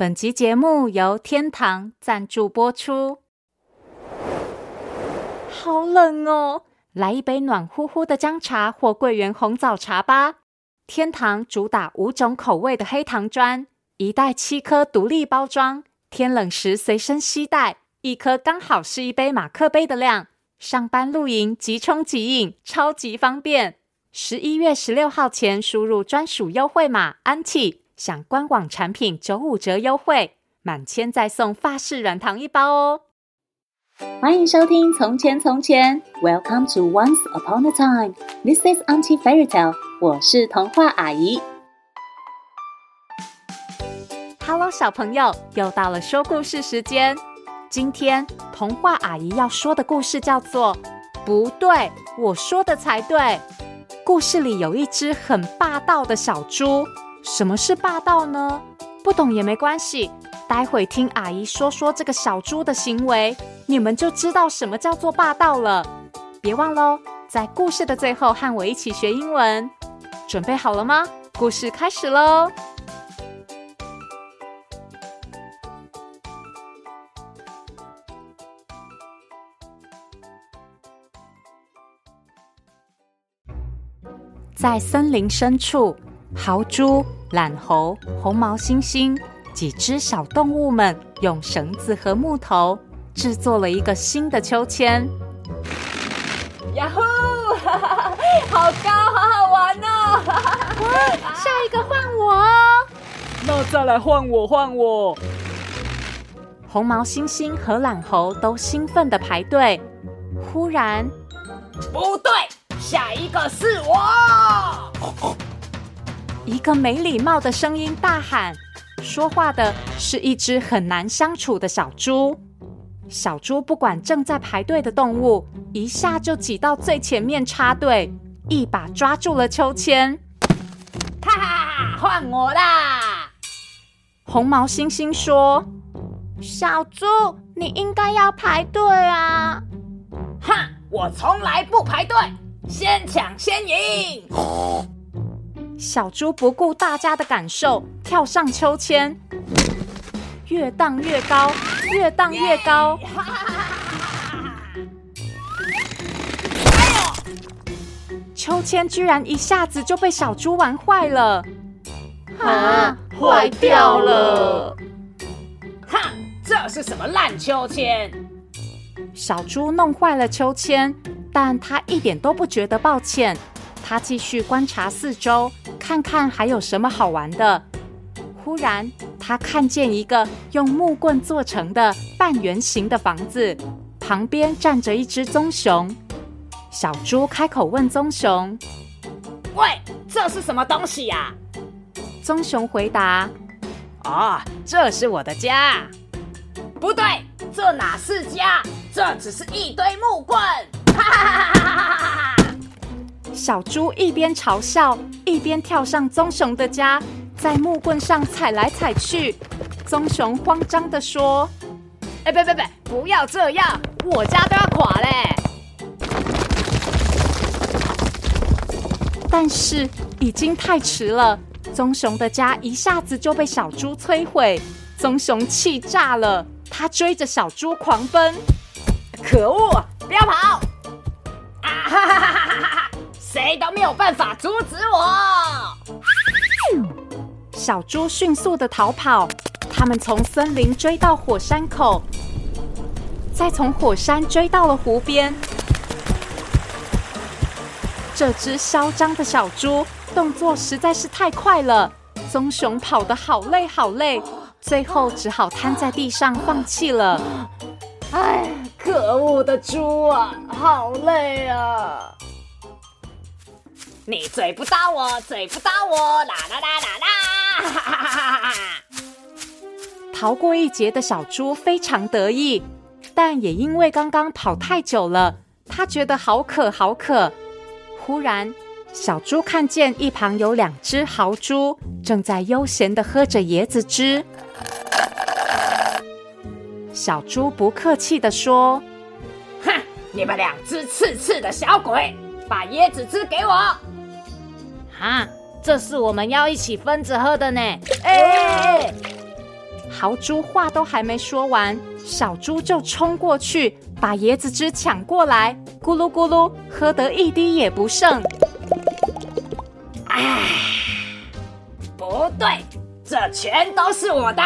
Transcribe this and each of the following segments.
本集节目由天堂赞助播出。好冷哦，来一杯暖乎乎的姜茶或桂圆红枣茶吧。天堂主打五种口味的黑糖砖，一袋七颗独立包装，天冷时随身携带，一颗刚好是一杯马克杯的量。上班露营即冲即饮，超级方便。十一月十六号前输入专属优惠码安 t 享官网产品九五折优惠，满千再送法式软糖一包哦！欢迎收听《从前从前》，Welcome to Once Upon a Time，This is Auntie Fairy Tale，我是童话阿姨。Hello，小朋友，又到了说故事时间。今天童话阿姨要说的故事叫做《不对，我说的才对》。故事里有一只很霸道的小猪。什么是霸道呢？不懂也没关系，待会听阿姨说说这个小猪的行为，你们就知道什么叫做霸道了。别忘喽，在故事的最后和我一起学英文。准备好了吗？故事开始喽！在森林深处，豪猪。懒猴、红毛猩猩几只小动物们用绳子和木头制作了一个新的秋千。呀呼！好高，好好玩哦！哇，下一个换我哦！那再来换我，换我！红毛猩猩和懒猴都兴奋地排队。忽然，不对，下一个是我！一个没礼貌的声音大喊：“说话的是一只很难相处的小猪。”小猪不管正在排队的动物，一下就挤到最前面插队，一把抓住了秋千。哈哈哈！换我啦！红毛猩猩说：“小猪，你应该要排队啊！”哼，我从来不排队，先抢先赢。小猪不顾大家的感受，跳上秋千，越荡越高，越荡越高。秋千居然一下子就被小猪玩坏了！啊，坏掉了！哼，这是什么烂秋千？小猪弄坏了秋千，但他一点都不觉得抱歉。他继续观察四周。看看还有什么好玩的。忽然，他看见一个用木棍做成的半圆形的房子，旁边站着一只棕熊。小猪开口问棕熊：“喂，这是什么东西呀？”棕熊回答：“哦，这是我的家。”“不对，这哪是家？这只是一堆木棍！”哈哈哈哈哈哈！小猪一边嘲笑，一边跳上棕熊的家，在木棍上踩来踩去。棕熊慌张地说：“哎，别别别，不要这样，我家都要垮嘞！”但是已经太迟了，棕熊的家一下子就被小猪摧毁。棕熊气炸了，他追着小猪狂奔。可恶，不要跑！啊哈哈哈哈哈！谁都没有办法阻止我！小猪迅速的逃跑，他们从森林追到火山口，再从火山追到了湖边。这只嚣张的小猪动作实在是太快了，棕熊跑得好累好累，最后只好瘫在地上放弃了。哎，可恶的猪啊，好累啊！你嘴不到我，嘴不到我，啦啦啦啦啦！哈哈哈哈哈哈！逃过一劫的小猪非常得意，但也因为刚刚跑太久了，他觉得好渴好渴。忽然，小猪看见一旁有两只豪猪正在悠闲地喝着椰子汁。小猪不客气地说：“哼，你们两只刺刺的小鬼，把椰子汁给我！”啊，这是我们要一起分着喝的呢！哎，豪猪话都还没说完，小猪就冲过去，把椰子汁抢过来，咕噜咕噜，喝得一滴也不剩。唉，不对，这全都是我的，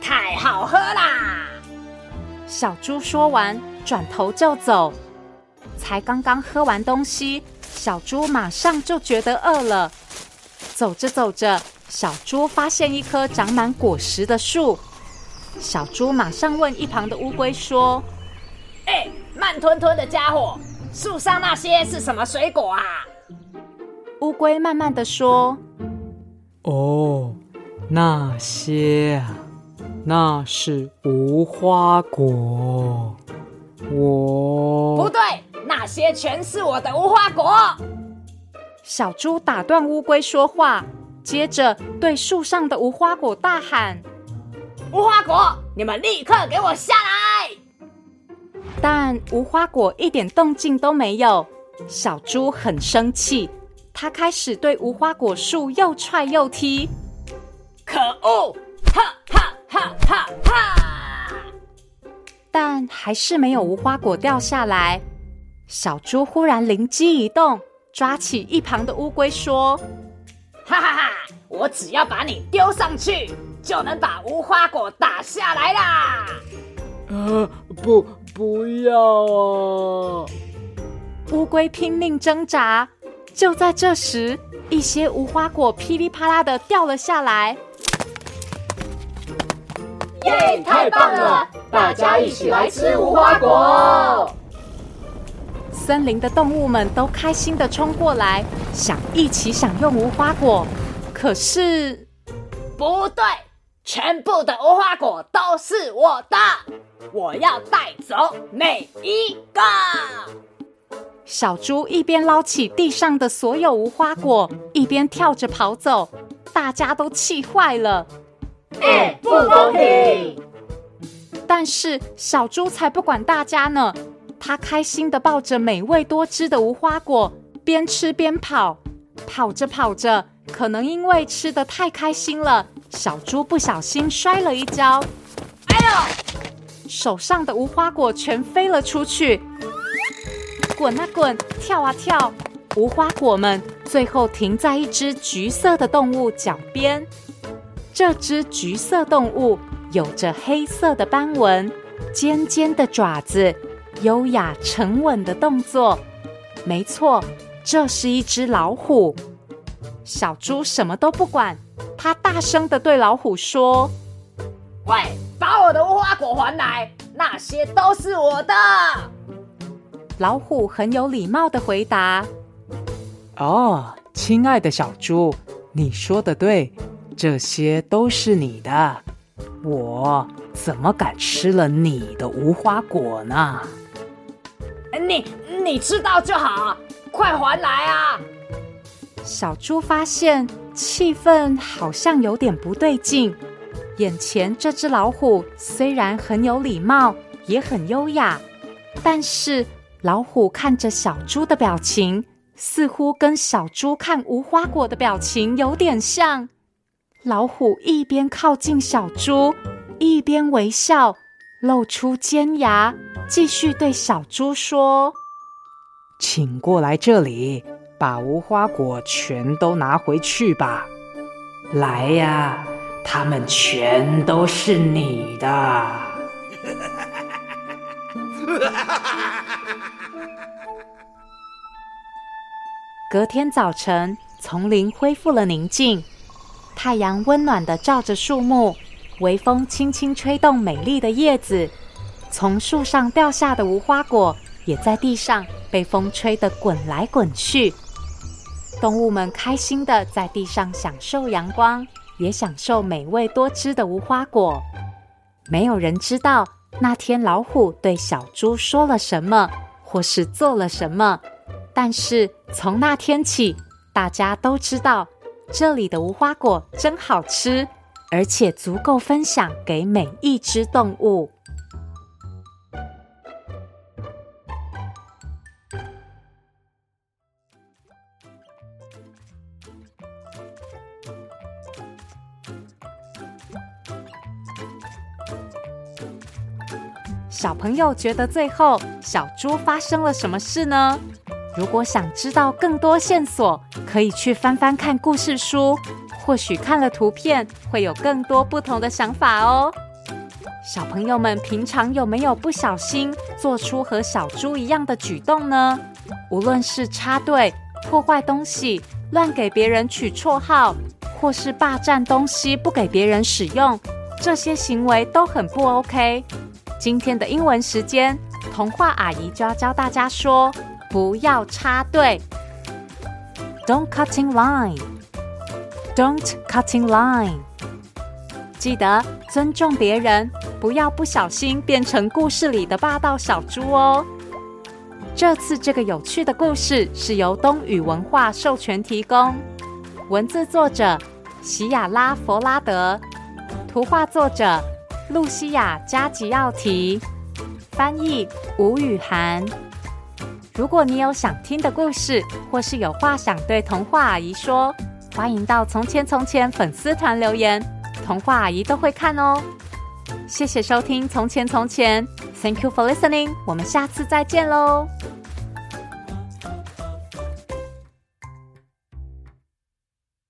太好喝啦！小猪说完，转头就走。才刚刚喝完东西，小猪马上就觉得饿了。走着走着，小猪发现一棵长满果实的树。小猪马上问一旁的乌龟说：“哎，慢吞吞的家伙，树上那些是什么水果啊？”乌龟慢慢的说：“哦，那些啊，那是无花果。我不对。”那些全是我的无花果。小猪打断乌龟说话，接着对树上的无花果大喊：“无花果，你们立刻给我下来！”但无花果一点动静都没有。小猪很生气，他开始对无花果树又踹又踢。可恶！哈哈哈哈哈！但还是没有无花果掉下来。小猪忽然灵机一动，抓起一旁的乌龟说：“哈哈哈！我只要把你丢上去，就能把无花果打下来啦！”啊，不，不要啊！乌龟拼命挣扎。就在这时，一些无花果噼里啪啦的掉了下来。耶！太棒了！大家一起来吃无花果。森林的动物们都开心地冲过来，想一起享用无花果。可是，不对，全部的无花果都是我的，我要带走每一个。小猪一边捞起地上的所有无花果，一边跳着跑走，大家都气坏了。哎，不公平！但是小猪才不管大家呢。他开心地抱着美味多汁的无花果，边吃边跑。跑着跑着，可能因为吃的太开心了，小猪不小心摔了一跤。哎呦！手上的无花果全飞了出去，滚啊滚，跳啊跳。无花果们最后停在一只橘色的动物脚边。这只橘色动物有着黑色的斑纹，尖尖的爪子。优雅沉稳的动作，没错，这是一只老虎。小猪什么都不管，它大声的对老虎说：“喂，把我的无花果还来，那些都是我的。”老虎很有礼貌的回答：“哦，亲爱的小猪，你说的对，这些都是你的，我怎么敢吃了你的无花果呢？”你你知道就好，快还来啊！小猪发现气氛好像有点不对劲。眼前这只老虎虽然很有礼貌，也很优雅，但是老虎看着小猪的表情，似乎跟小猪看无花果的表情有点像。老虎一边靠近小猪，一边微笑，露出尖牙。继续对小猪说：“请过来这里，把无花果全都拿回去吧。来呀，它们全都是你的。”隔天早晨，丛林恢复了宁静，太阳温暖的照着树木，微风轻轻吹动美丽的叶子。从树上掉下的无花果也在地上被风吹得滚来滚去。动物们开心地在地上享受阳光，也享受美味多汁的无花果。没有人知道那天老虎对小猪说了什么，或是做了什么。但是从那天起，大家都知道这里的无花果真好吃，而且足够分享给每一只动物。小朋友觉得最后小猪发生了什么事呢？如果想知道更多线索可以去翻翻看故事书。或许看了图片会有更多不同的想法哦。小朋友们平常有没有不小心做出和小猪一样的举动呢？无论是插队、破坏东西、乱给别人取绰号，或是霸占东西不给别人使用，这些行为都很不 OK。今天的英文时间，童话阿姨就要教大家说。不要插队，Don't cut in line Don't cut in line。记得尊重别人，不要不小心变成故事里的霸道小猪哦。这次这个有趣的故事是由东雨文化授权提供，文字作者席亚拉·佛拉德，图画作者露西亚·加吉奥提，翻译吴雨涵。如果你有想听的故事，或是有话想对童话阿姨说，欢迎到《从前从前》粉丝团留言，童话阿姨都会看哦。谢谢收听《从前从前》，Thank you for listening，我们下次再见喽。